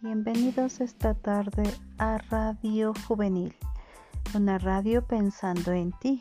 Bienvenidos esta tarde a Radio Juvenil, una radio pensando en ti.